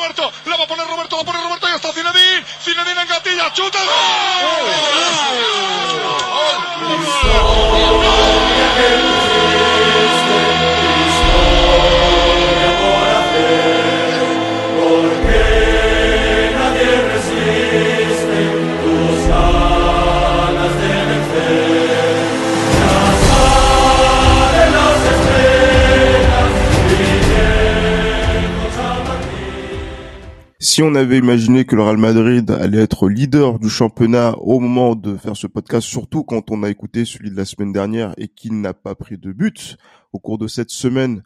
Roberto, On avait imaginé que le Real Madrid allait être leader du championnat au moment de faire ce podcast, surtout quand on a écouté celui de la semaine dernière et qu'il n'a pas pris de but au cours de cette semaine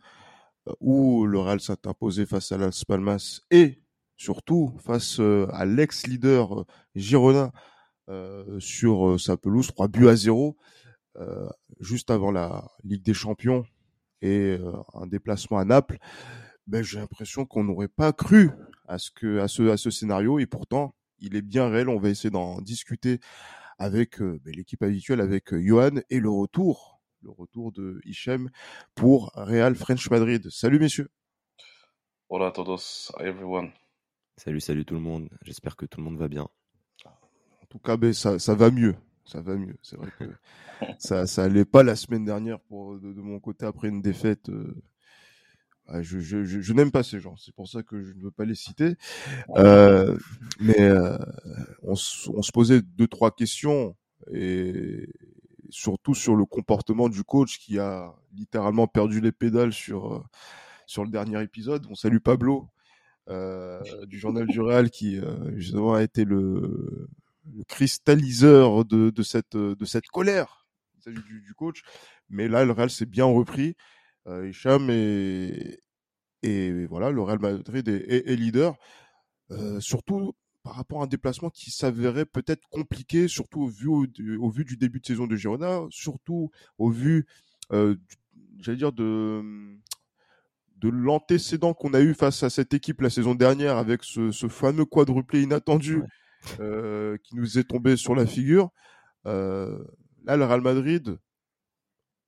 euh, où le Real s'est imposé face à Las Palmas et surtout face euh, à l'ex-leader euh, Girona sur sa pelouse, 3 buts à 0, juste avant la Ligue des Champions et un déplacement à Naples, ben, j'ai l'impression qu'on n'aurait pas cru à ce que à ce à ce scénario et pourtant il est bien réel. On va essayer d'en discuter avec euh, ben, l'équipe habituelle, avec euh, Johan et le retour, le retour de Hichem pour Real French Madrid. Salut messieurs. Hola a todos, everyone. Salut, salut tout le monde. J'espère que tout le monde va bien. En tout cas, ben, ça, ça va mieux. Ça va mieux. C'est vrai que ça, ça allait pas la semaine dernière pour de, mon côté après une défaite. Euh, ah, je, je, je, n'aime pas ces gens, c'est pour ça que je ne veux pas les citer. Euh, mais euh, on, on, se posait deux trois questions et surtout sur le comportement du coach qui a littéralement perdu les pédales sur euh, sur le dernier épisode. On salue Pablo euh, du journal du Real qui euh, justement a été le, le cristalliseur de, de cette de cette colère du, du coach. Mais là, le Real s'est bien repris Hicham et, et voilà, le Real Madrid est, est, leader. Euh, surtout par rapport à un déplacement qui s'avérait peut-être compliqué, surtout au vu, au, vu du début de saison de Girona, surtout au vu, euh, j'allais dire, de, de l'antécédent qu'on a eu face à cette équipe la saison dernière avec ce, ce fameux quadruplé inattendu euh, qui nous est tombé sur la figure. Euh, là, le Real Madrid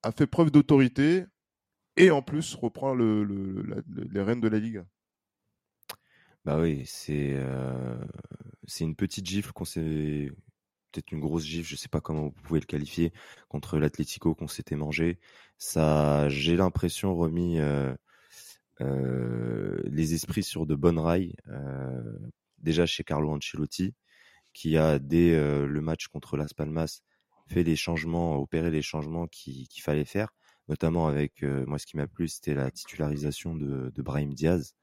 a fait preuve d'autorité, et en plus reprend les rênes de la Ligue. Bah oui, c'est euh, c'est une petite gifle qu'on s'est peut-être une grosse gifle, je sais pas comment vous pouvez le qualifier contre l'Atlético qu'on s'était mangé. Ça, j'ai l'impression remis euh, euh, les esprits sur de bonnes rails. Déjà chez Carlo Ancelotti, qui a dès le match contre Las Palmas fait les changements, opéré les changements qu'il fallait faire notamment avec euh, moi ce qui m'a plu c'était la titularisation de, Brahim Diaz,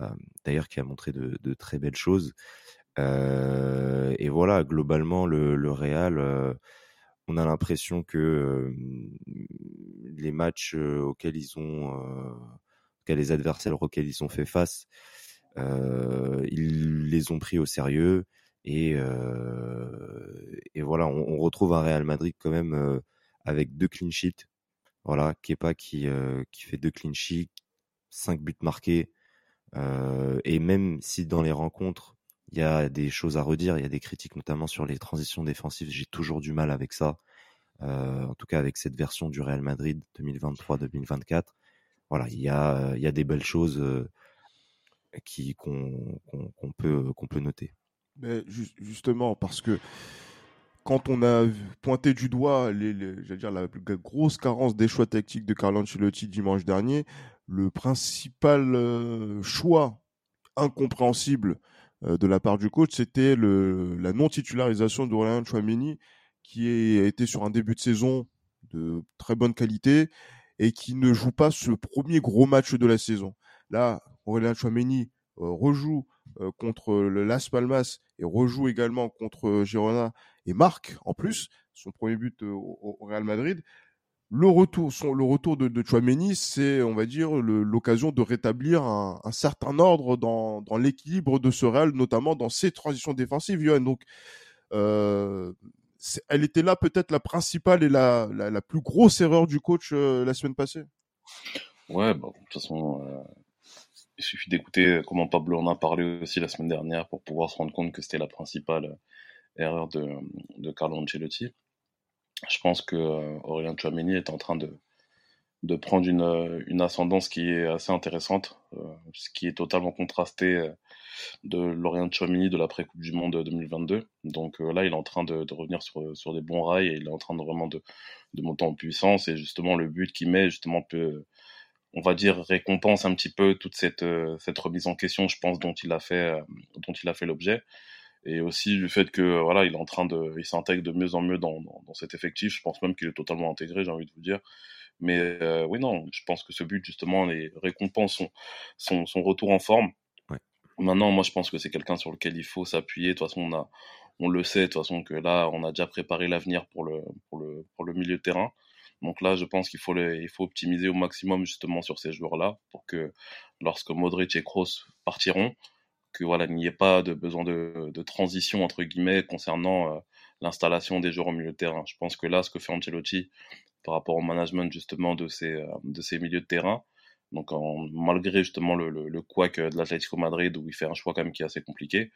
euh, d'ailleurs qui a montré de, très belles choses. Euh, et voilà, globalement le, Real, on a l'impression que les matchs auxquels ils ont, les adversaires auxquels ils ont fait face, ils les ont pris au sérieux. Et, voilà, on, retrouve un Real Madrid quand même avec deux clean sheets voilà, Kepa qui, euh, qui fait deux clean cinq buts marqués. Euh, et même si dans les rencontres, il y a des choses à redire, il y a des critiques notamment sur les transitions défensives, j'ai toujours du mal avec ça. Euh, en tout cas avec cette version du Real Madrid 2023-2024. Voilà, il y a, il y a des belles choses qu'on peut qu'on peut noter. Mais justement parce que quand on a pointé du doigt les, dire la grosse carence des choix tactiques de Carlo Ancelotti dimanche dernier, le principal euh, choix incompréhensible euh, de la part du coach, c'était la non-titularisation d'Aurélien Chouameni, qui a été sur un début de saison de très bonne qualité et qui ne joue pas ce premier gros match de la saison. Là, Aurélien Chouameni euh, rejoue contre le Las Palmas et rejoue également contre Girona et marque en plus son premier but au, Real Madrid. Le retour, le retour de, de Chouameni, c'est, on va dire, l'occasion de rétablir un, certain ordre dans, l'équilibre de ce Real, notamment dans ses transitions défensives, Johan. Donc, elle était là peut-être la principale et la, plus grosse erreur du coach la semaine passée. Ouais, bah, de toute façon, il suffit d'écouter comment Pablo en a parlé aussi la semaine dernière pour pouvoir se rendre compte que c'était la principale erreur de, de Carlo Ancelotti. Je pense que euh, Aurélien Chouameni est en train de, de prendre une, une ascendance qui est assez intéressante, ce qui est totalement contrasté de Lorient Chomini de l'après-Coupe du Monde 2022. Donc là, il est en train de, de, revenir sur, sur des bons rails et il est en train de vraiment de, de monter en puissance. Et justement, le but qu'il met, justement, peut, on va dire, récompense un petit peu toute cette, cette remise en question, je pense, dont il a fait, dont il a fait l'objet et aussi du fait que voilà il est en train de il s'intègre de mieux en mieux dans, dans, dans, cet effectif je pense même qu'il est totalement intégré j'ai envie de vous dire. Mais euh, oui non je pense que ce but justement les récompense son, son, son retour en forme. Ouais. maintenant moi je pense que c'est quelqu'un sur lequel il faut s'appuyer. De toute façon on a on le sait de toute façon que là on a déjà préparé l'avenir pour le pour le pour le milieu de terrain. Donc là, je pense qu'il faut, les, il faut optimiser au maximum justement sur ces joueurs-là pour que lorsque Modric et Kroos partiront, que voilà, il n'y ait pas de besoin de, de transition entre guillemets concernant euh, l'installation des joueurs au milieu de terrain. Je pense que là, ce que fait Ancelotti par rapport au management justement de ces euh, de ces milieux de terrain, donc malgré justement le, le, le couac de l'Atlético Madrid où il fait un choix quand même qui est assez compliqué,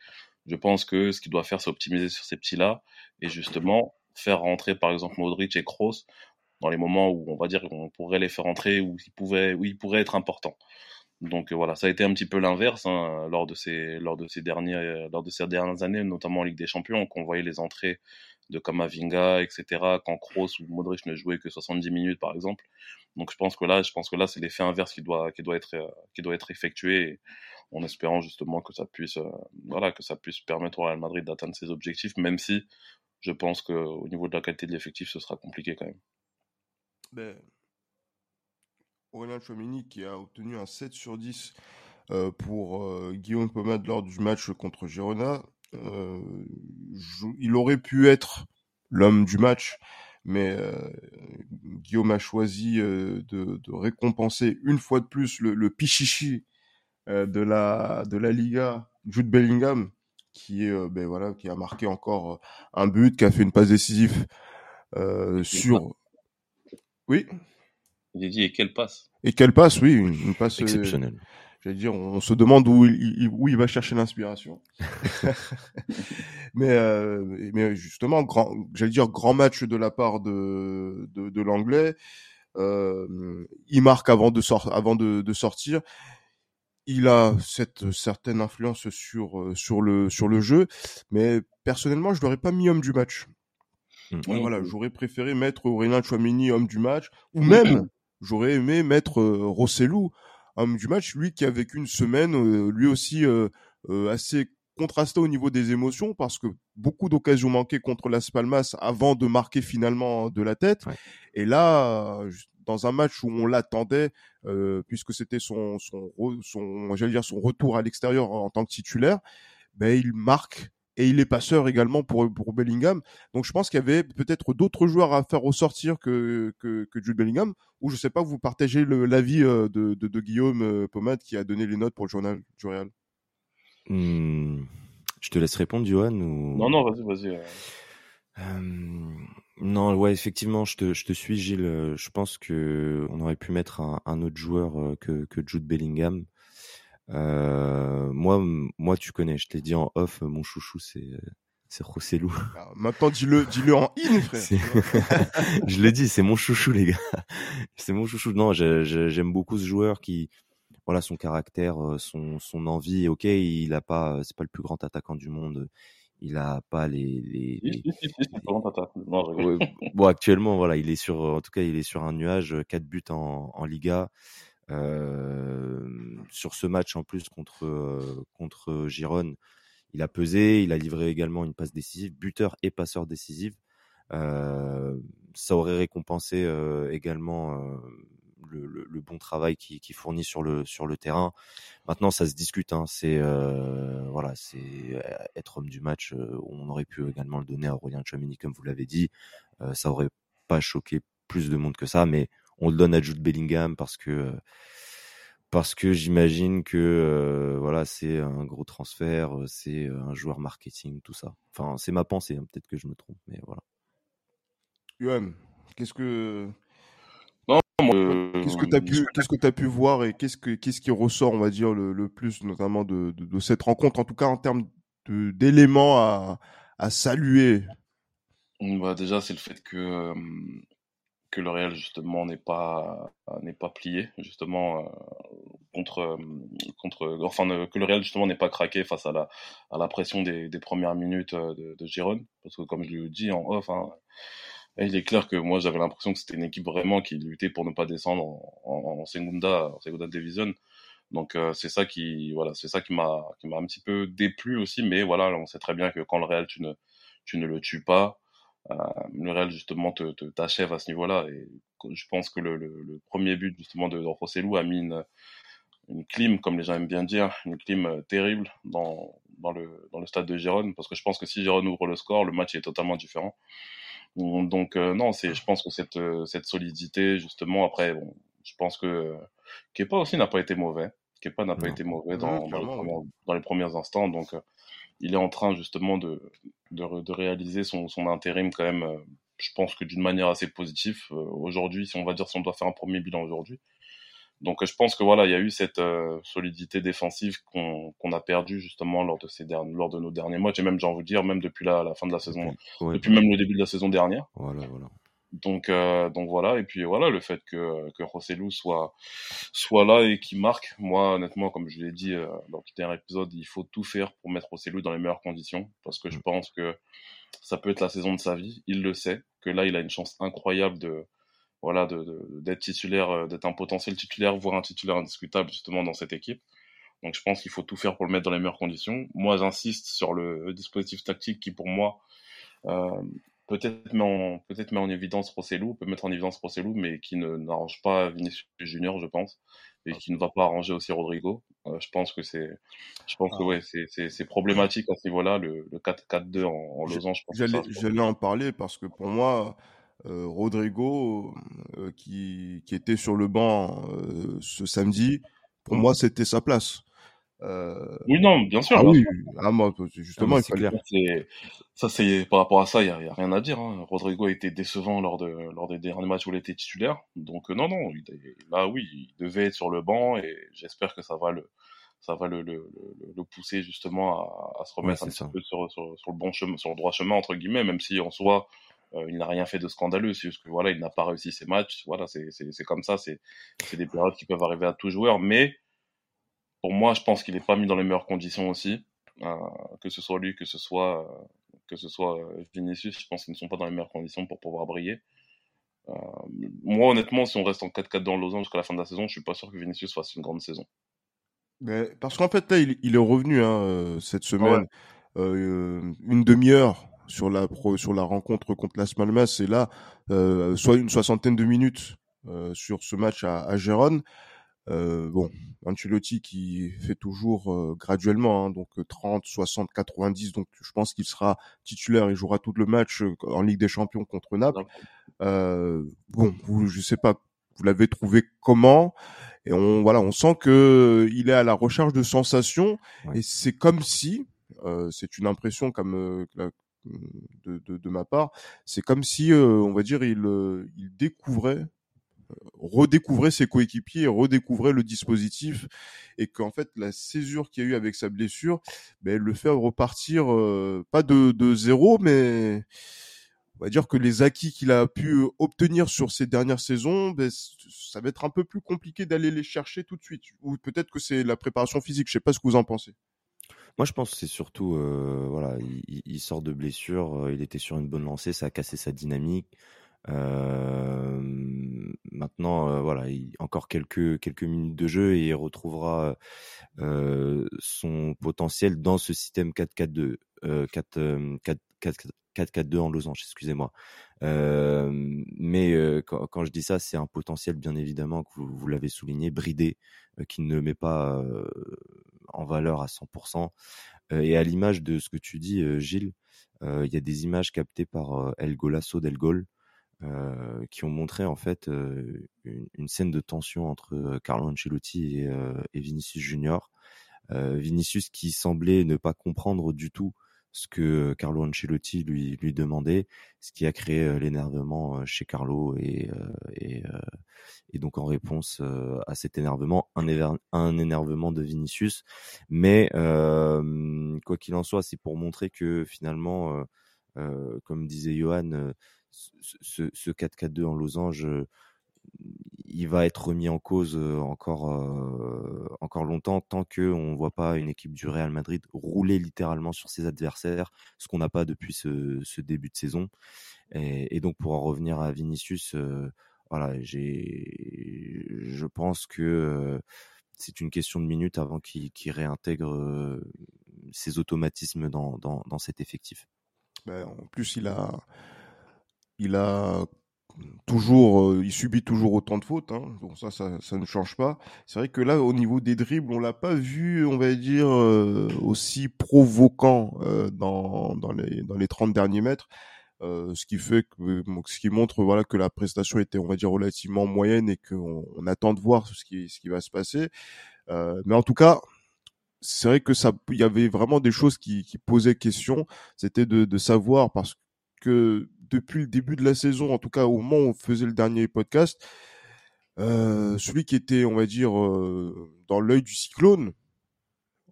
je pense que ce qu'il doit faire, c'est optimiser sur ces petits-là et justement faire rentrer par exemple Modric et Kroos dans les moments où on va dire qu'on pourrait les faire rentrer où ils pouvaient où ils pourraient être importants. Donc euh, voilà, ça a été un petit peu l'inverse hein, lors de ces lors de ces derniers lors de ces dernières années, notamment en Ligue des Champions, qu'on voyait les entrées de Kamavinga, etc. Quand Kroos ou Modric ne jouaient que 70 minutes par exemple. Donc je pense que là, je pense que là c'est l'effet inverse qui doit qui doit être qui doit être effectué, en espérant justement que ça puisse euh, voilà que ça puisse permettre au Real Madrid d'atteindre ses objectifs, même si je pense que au niveau de la qualité de l'effectif, ce sera compliqué quand même. Ben, Aurélien Chouamini qui a obtenu un 7 sur 10 euh, pour euh, Guillaume Pomade lors du match contre Girona. Euh, il aurait pu être l'homme du match, mais Guillaume a choisi de, de, récompenser une fois de plus le, le pichichi de la de la Liga, Jude Bellingham, qui est ben voilà, qui a marqué encore un but, qui a fait une passe décisive sur. Oui. J'ai dit, et quelle passe Et quelle passe, oui, une, une passe exceptionnelle. Euh, J'allais dire, on se demande où il, où il va chercher l'inspiration. mais, euh, mais justement, grand, j'allais dire grand match de la part de, de, de l'anglais. Euh, il marque avant de, sort, avant de, de sortir. Il a cette certaine influence sur sur le sur le jeu, mais personnellement, je l'aurais pas mis homme du match. Mmh. Voilà, j'aurais préféré mettre Aurélien Chouamini homme du match, ou même j'aurais aimé mettre euh, Rossellou, homme du match, lui qui a vécu une semaine, euh, lui aussi euh, euh, assez contrasté au niveau des émotions parce que beaucoup d'occasions manquées contre Las Palmas avant de marquer finalement de la tête. Ouais. Et là, dans un match où on l'attendait, euh, puisque c'était son, son, son, j'allais dire son retour à l'extérieur en tant que titulaire, ben il marque et il est passeur également pour, pour Bellingham. Donc je pense qu'il y avait peut-être d'autres joueurs à faire ressortir que, que, que Jude Bellingham, ou je sais pas, vous partagez l'avis euh, de, de, de, Guillaume euh, Pomade qui a donné les notes pour le journal du Real? Mmh, je te laisse répondre, Johan ou... Non, non, vas-y, vas-y. Euh, non, ouais, effectivement, je te, je te suis, Gilles. Je pense que on aurait pu mettre un, un autre joueur que, que Jude Bellingham. Euh, moi, moi, tu connais, je t'ai dit en off, mon chouchou, c'est c'est Rossellou. Alors, maintenant, dis-le, dis-le en in, frère. je l'ai dit, c'est mon chouchou, les gars. C'est mon chouchou. Non, j'aime beaucoup ce joueur qui, voilà, son caractère, son, son envie. Ok, il a pas, c'est pas le plus grand attaquant du monde. Il a pas les, les, bon, actuellement, voilà, il est sur, en tout cas, il est sur un nuage, quatre buts en, en Liga. Sur ce match en plus contre contre Giron, il a pesé, il a livré également une passe décisive, buteur et passeur décisif. Euh, ça aurait récompensé euh, également euh, le, le, le, bon travail qu'il qui fournit sur le sur le terrain. Maintenant, ça se discute. Hein, c'est voilà, c'est être homme du match. on aurait pu également le donner à Aurélien Chouamini, comme vous l'avez dit. ça aurait pas choqué plus de monde que ça, mais on le donne à Jude Bellingham parce que parce que j'imagine que euh, voilà c'est un gros transfert, c'est un joueur marketing, tout ça. Enfin, c'est ma pensée, hein, peut-être que je me trompe, mais voilà. Yoann, qu'est-ce que non, qu'est-ce que tu as pu qu'est-ce que tu as pu voir et qu'est-ce que qu'est-ce qui ressort, on va dire le, le plus notamment de, de, de, cette rencontre en tout cas en termes d'éléments à, à saluer? Bah déjà c'est le fait que que le Real justement n'est pas n'est pas plié justement euh, contre contre enfin que le Real justement n'est pas craqué face à la à la pression des, des premières minutes euh, de, de Giron parce que comme je le dis en off hein, il est clair que moi j'avais l'impression que c'était une équipe vraiment qui luttait pour ne pas descendre en, en, Segunda Segunda Division. Donc euh, c'est ça qui voilà c'est ça qui m'a qui m'a un petit peu déplu aussi. Mais voilà on sait très bien que quand le Real tu ne tu ne le tues pas euh, le Real justement te t'achève à ce niveau-là. Et je pense que le, le, le premier but justement de, de a mis une, une clim, comme les gens aiment bien dire, une clim euh, terrible dans, dans, le, dans le stade de Gérone, parce que je pense que si Gérone ouvre le score, le match est totalement différent. Donc euh, non, c'est, je pense que cette, cette solidité, justement, après, bon, je pense que Kepa aussi n'a pas été mauvais. Kepa n'a pas été mauvais dans, dans, les premiers, dans, les premiers, instants, donc il est en train justement de, de, de réaliser son, son, intérim quand même, euh, je pense que d'une manière assez positive. Euh, aujourd'hui, si on va dire si on doit faire un premier bilan aujourd'hui. Donc je pense que voilà, il y a eu cette euh, solidité défensive qu'on a perdue justement lors de ces lors de nos derniers matchs et même j'ai envie de dire même depuis la, la fin de la saison, depuis même le début de la saison dernière. Voilà, voilà. Donc, euh, donc voilà. Et puis voilà, le fait que, que Rossellou soit, soit là et qui marque, moi, honnêtement, comme je l'ai dit euh, dans le dernier épisode, il faut tout faire pour mettre Rossellou dans les meilleures conditions. Parce que je mm. pense que ça peut être la saison de sa vie. Il le sait. Que là, il a une chance incroyable de, voilà, de, d'être titulaire, euh, d'être un potentiel titulaire, voire un titulaire indiscutable, justement, dans cette équipe. Donc je pense qu'il faut tout faire pour le mettre dans les meilleures conditions. Moi, j'insiste sur le dispositif tactique qui, pour moi, euh, peut-être met en peut-être met en évidence Rossellou, peut mettre en évidence Rossellou, mais qui ne n'arrange pas Vinicius Junior, je pense, et qui ne va pas arranger aussi Rodrigo. Euh, je pense que c'est, je pense que ah. ouais, c'est c'est c'est problématique à ce niveau-là, le, le 4-4-2 en, en losange. J'allais en parler parce que pour moi. Euh, Rodrigo, euh, qui, qui était sur le banc ce samedi, pour mmh. moi, c'était sa place. Euh... Oui, non, bien sûr. Ah oui, ah, moi, justement, c'est clair. Ça, c'est par rapport à ça, il y a, rien à dire. Hein. Rodrigo a été décevant lors de lors des derniers matchs où il était titulaire. Donc euh, non, non, il, là, oui, il devait être sur le banc et j'espère que ça va le ça va le, le, le, pousser justement à, à se remettre un petit peu sur, sur, sur, le bon chemin, sur le droit chemin entre guillemets, même si en soi euh, il n'a rien fait de scandaleux, c'est juste que voilà, il n'a pas réussi ses matchs. Voilà, c'est comme ça, c'est c'est des périodes qui peuvent arriver à tout joueur, mais pour moi, je pense qu'il n'est pas mis dans les meilleures conditions aussi. Euh, que ce soit lui, que ce soit, euh, que ce soit euh, Vinicius, je pense qu'ils ne sont pas dans les meilleures conditions pour pouvoir briller. Euh, moi, honnêtement, si on reste en 4-4 dans Lausanne jusqu'à la fin de la saison, je suis pas sûr que Vinicius fasse une grande saison. Mais parce qu'en fait, là, il, il est revenu hein, cette semaine, ah ouais. une demi-heure sur la sur la rencontre contre Las Malmas, et là, soit une soixantaine de minutes sur ce match à, à Gérone. Euh, bon, Ancelotti qui fait toujours euh, graduellement, hein, donc 30, 60, 90, donc je pense qu'il sera titulaire, il jouera tout le match euh, en Ligue des Champions contre Naples. Euh, bon, vous, je sais pas, vous l'avez trouvé comment? Et on voilà, on sent que il est à la recherche de sensations ouais. et c'est comme si, euh, c'est une impression comme de, de, de, ma part, c'est comme si, on va dire, il, il découvrait redécouvrait ses coéquipiers, redécouvrait le dispositif et qu'en fait la césure qu'il y a eu avec sa blessure, ben, le fait repartir euh, pas de, de zéro, mais on va dire que les acquis qu'il a pu obtenir sur ces dernières saisons, ben, ça va être un peu plus compliqué d'aller les chercher tout de suite. Ou peut-être que c'est la préparation physique. Je sais pas ce que vous en pensez. Moi, je pense que c'est surtout, euh, voilà, il, il, sort de blessure, euh, il était sur une bonne lancée, ça a cassé sa dynamique. Euh, maintenant, euh, voilà, il, encore quelques quelques minutes de jeu et il retrouvera euh, son potentiel dans ce système 4-4-2, 4-4-2 en losange, excusez-moi. Mais quand, je dis ça, c'est un potentiel bien évidemment que vous, vous l'avez souligné, bridé, qui ne met pas en valeur à 100%. et à l'image de ce que tu dis, Gilles, il y a des images captées par El Golasso del Gol, euh, qui ont montré en fait euh, une, scène de tension entre euh, Carlo Ancelotti et, Vinicius Junior. Vinicius qui semblait ne pas comprendre du tout ce que Carlo Ancelotti lui, demandait, ce qui a créé l'énervement chez Carlo et, donc en réponse à cet énervement, un énervement de Vinicius. Mais quoi qu'il en soit, c'est pour montrer que finalement, comme disait Johan, ce, ce 4-4-2 en losange, il va être remis en cause encore, encore longtemps tant qu'on ne voit pas une équipe du Real Madrid rouler littéralement sur ses adversaires, ce qu'on n'a pas depuis ce, début de saison. Et, donc pour en revenir à Vinicius, voilà, je pense que c'est une question de minutes avant qu'il réintègre ses automatismes dans, dans, dans cet effectif. Ben, en plus, il a, il a toujours, euh, il subit toujours autant de fautes, hein, donc ça, ça, ça, ne change pas. C'est vrai que là, au niveau des dribbles, on l'a pas vu, on va dire, euh, aussi provoquant euh, dans, dans, les, dans les 30 derniers mètres. ce qui fait que, ce qui montre voilà que la prestation était, on va dire, relativement moyenne et qu'on on attend de voir ce qui, ce qui va se passer. mais en tout cas, c'est vrai que ça, il y avait vraiment des choses qui, qui posaient question. C'était de, de savoir parce que depuis le début de la saison, en tout cas au moment où on faisait le dernier podcast, euh, celui qui était, on va dire, euh, dans l'œil du cyclone,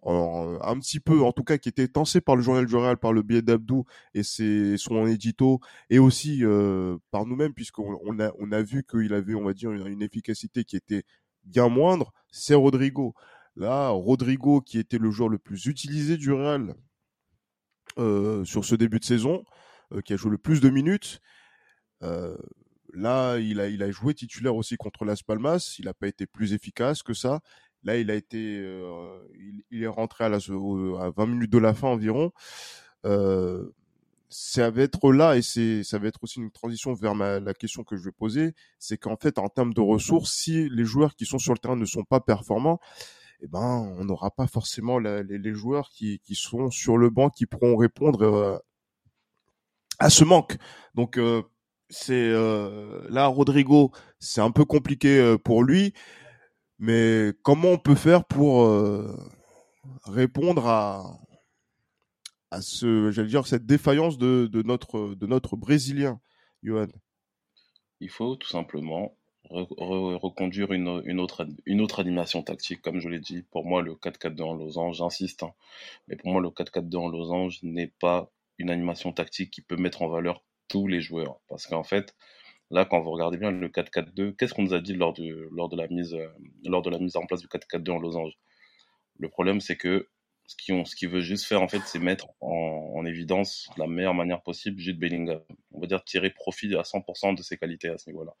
euh, un petit peu, en tout cas, qui était tensé par le journal du Real, par le biais d'Abdou et ses, son édito, et aussi par nous-mêmes, puisqu'on on a, on a vu qu'il avait, on va dire, une, efficacité qui était bien moindre, c'est Rodrigo. Là, Rodrigo, qui était le joueur le plus utilisé du Real sur ce début de saison, qui a joué le plus de minutes. Euh, là, il a, il a joué titulaire aussi contre Las Palmas. Il n'a pas été plus efficace que ça. Là, il a été, euh, il, est rentré à, la, à 20 minutes de la fin environ. Euh, ça va être là et c'est, ça va être aussi une transition vers ma, la question que je vais poser. C'est qu'en fait, en termes de ressources, si les joueurs qui sont sur le terrain ne sont pas performants, eh ben, on n'aura pas forcément les, les, joueurs qui, qui sont sur le banc qui pourront répondre à ce manque. Donc euh, c'est euh, là Rodrigo, c'est un peu compliqué euh, pour lui, mais comment on peut faire pour répondre à à ce, j'allais dire cette défaillance de, de notre de notre brésilien, Johan? Il faut tout simplement reconduire une, une, autre, une autre animation tactique, comme je l'ai dit. Pour moi, le 4-4-2 en losange, j'insiste, hein, mais pour moi, le 4-4-2 en losange n'est pas une animation tactique qui peut mettre en valeur tous les joueurs. Parce qu'en fait, là, quand vous regardez bien le 4-4-2, qu'est-ce qu'on nous a dit lors de, lors de, la, mise, euh, lors de la mise en place du 4-4-2 en losange? Le problème, c'est que ce qu'il ce veut juste faire, en fait, c'est mettre en, évidence la meilleure manière possible Jude Bellingham. On va dire tirer profit à 100% de ses qualités à ce niveau-là.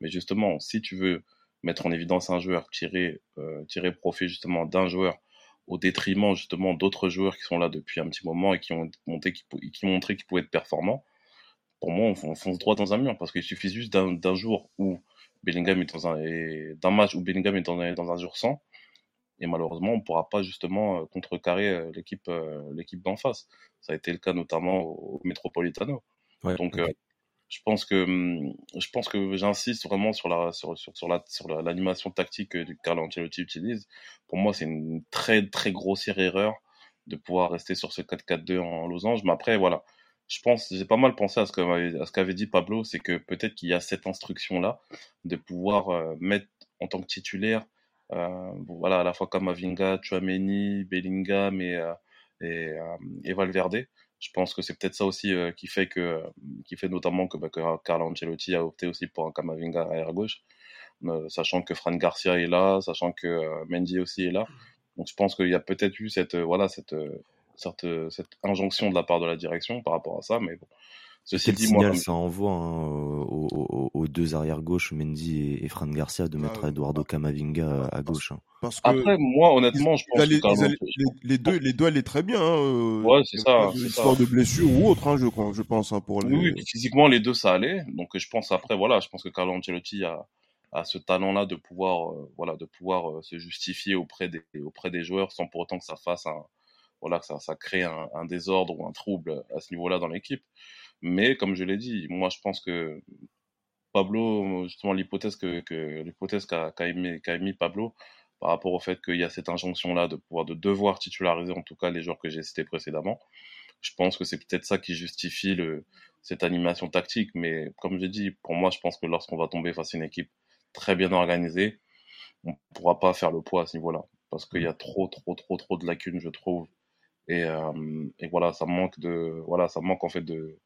Mais justement, si tu veux mettre en évidence un joueur, tirer, euh, tirer profit justement d'un joueur au détriment justement d'autres joueurs qui sont là depuis un petit moment et qui ont monté, qui, qui montré qu'ils pouvaient être performants. Pour moi, on, fonce droit dans un mur parce qu'il suffit juste d'un jour où Bellingham est dans un d'un match où Bellingham est dans un, dans un jour sans et malheureusement on ne pourra pas justement euh, contrecarrer euh, l'équipe euh, l'équipe d'en face. Ça a été le cas notamment au Metropolitano. Donc je pense que je pense que j'insiste vraiment sur la sur, sur, la sur l'animation tactique que Carlo Ancelotti utilise. Pour moi, c'est une très très grossière erreur de pouvoir rester sur ce 4-4-2 en losange. Mais après, voilà, je pense, j'ai pas mal pensé à ce qu'avait, à ce qu'avait dit Pablo, c'est que peut-être qu'il y a cette instruction là de pouvoir euh, mettre en tant que titulaire, euh, voilà, à la fois Kamavinga, Chouameni, Bellingham et, euh, et Valverde je pense que c'est peut-être ça aussi euh, qui fait que qui fait notamment que, bah, que, Carlo Ancelotti a opté aussi pour un Kamavinga arrière gauche, euh, sachant que Fran Garcia est là, sachant que euh, Mendy aussi est là. Donc je pense qu'il y a peut-être eu cette voilà cette, cette cette injonction de la part de la direction par rapport à ça, mais bon, Ceci dit, signal ça envoie hein, aux, deux arrières gauche, Mendy et, Fran Garcia, de mettre ah, Eduardo Camavinga à gauche. Hein. Parce que Après, moi, honnêtement, je pense que les, deux, les deux allaient très bien. Hein, euh, ouais, c'est ça. Histoire de blessure ou autre, hein, je, je pense. Hein, pour les... Oui, physiquement, les deux, ça allait. Donc, je pense après, voilà, je pense que Carlo Ancelotti a, a ce talent-là de pouvoir, euh, voilà, de pouvoir euh, se justifier auprès des, auprès des joueurs sans pour autant que ça fasse un, voilà, que ça, ça crée un, un désordre ou un trouble à ce niveau-là dans l'équipe. Mais comme je l'ai dit, moi je pense que Pablo, justement l'hypothèse que, que l'hypothèse qu'a qu émis, Pablo par rapport au fait qu'il y a cette injonction-là de pouvoir de devoir titulariser en tout cas les joueurs que j'ai cités précédemment, je pense que c'est peut-être ça qui justifie le, cette animation tactique. Mais comme j'ai dit, pour moi, je pense que lorsqu'on va tomber face à une équipe très bien organisée, on ne pourra pas faire le poids à ce niveau-là. Parce qu'il y a trop, trop, trop, trop de lacunes, je trouve. Et, euh, et voilà, ça manque de, voilà, ça manque en fait de,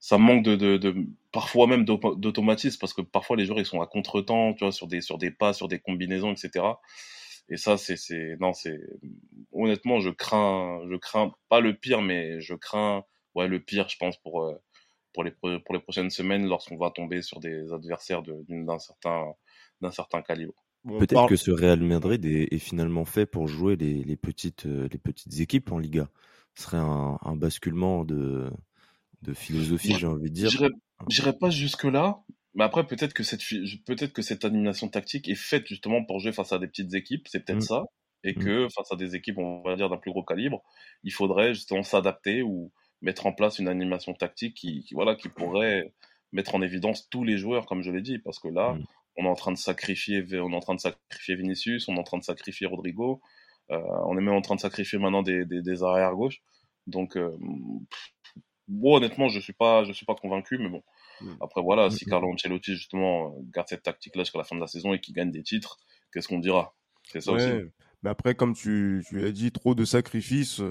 ça manque de, de, de parfois même d'automatisme parce que parfois les joueurs ils sont à contre-temps, tu vois, sur des sur des pas, sur des combinaisons, etc. Et ça, c'est c'est non, c'est honnêtement, je crains, je crains pas le pire, mais je crains ouais le pire, je pense pour euh, pour les pour les prochaines semaines lorsqu'on va tomber sur des adversaires d'un certain d'un certain calibre. Peut-être que ce Real Madrid est, est, finalement fait pour jouer les, les petites euh, les petites équipes en Liga. Ce serait un, un basculement de de philosophie, j'ai envie de dire. J'irai pas jusque là, mais après peut-être que cette peut-être que cette animation tactique est faite justement pour jouer face à des petites équipes, c'est peut-être mmh. ça, et mmh. que face à des équipes on va dire d'un plus gros calibre, il faudrait justement s'adapter ou mettre en place une animation tactique qui, voilà qui pourrait mettre en évidence tous les joueurs comme je l'ai dit, parce que là mmh. on est en train de sacrifier on est en train de sacrifier Vinicius, on est en train de sacrifier Rodrigo, euh, on est même en train de sacrifier maintenant des, des, des arrières gauche, donc euh, bon, honnêtement, je suis pas, je suis pas convaincu, mais bon. Après, voilà, si. Carlo Ancelotti, justement, garde cette tactique-là jusqu'à la fin de la saison et qu'il gagne des titres, qu'est-ce qu'on dira? C'est ça aussi. Mais après, comme tu, tu as dit, trop de sacrifices